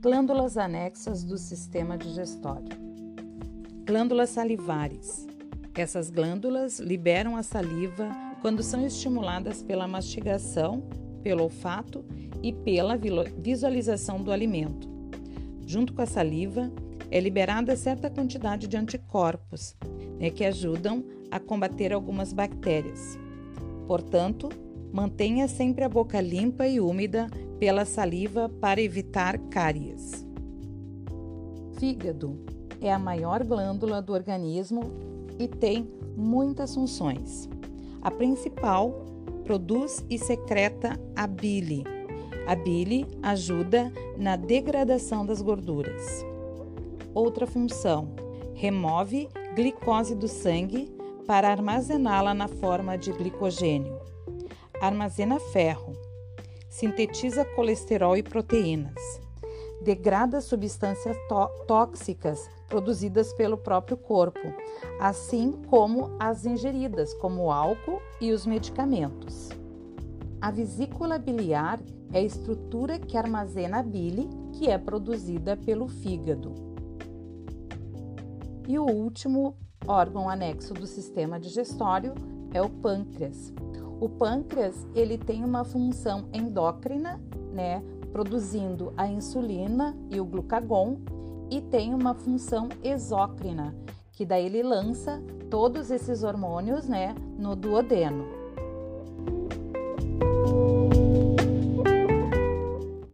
Glândulas anexas do sistema digestório. Glândulas salivares. Essas glândulas liberam a saliva quando são estimuladas pela mastigação, pelo olfato e pela visualização do alimento. Junto com a saliva, é liberada certa quantidade de anticorpos, né, que ajudam a combater algumas bactérias. Portanto, mantenha sempre a boca limpa e úmida pela saliva para evitar cáries. Fígado é a maior glândula do organismo e tem muitas funções. A principal produz e secreta a bile. A bile ajuda na degradação das gorduras. Outra função: remove glicose do sangue para armazená-la na forma de glicogênio. Armazena ferro sintetiza colesterol e proteínas, degrada substâncias tóxicas produzidas pelo próprio corpo, assim como as ingeridas, como o álcool e os medicamentos. A vesícula biliar é a estrutura que armazena a bile que é produzida pelo fígado. E o último órgão anexo do sistema digestório é o pâncreas. O pâncreas ele tem uma função endócrina, né, produzindo a insulina e o glucagon, e tem uma função exócrina, que daí ele lança todos esses hormônios, né, no duodeno.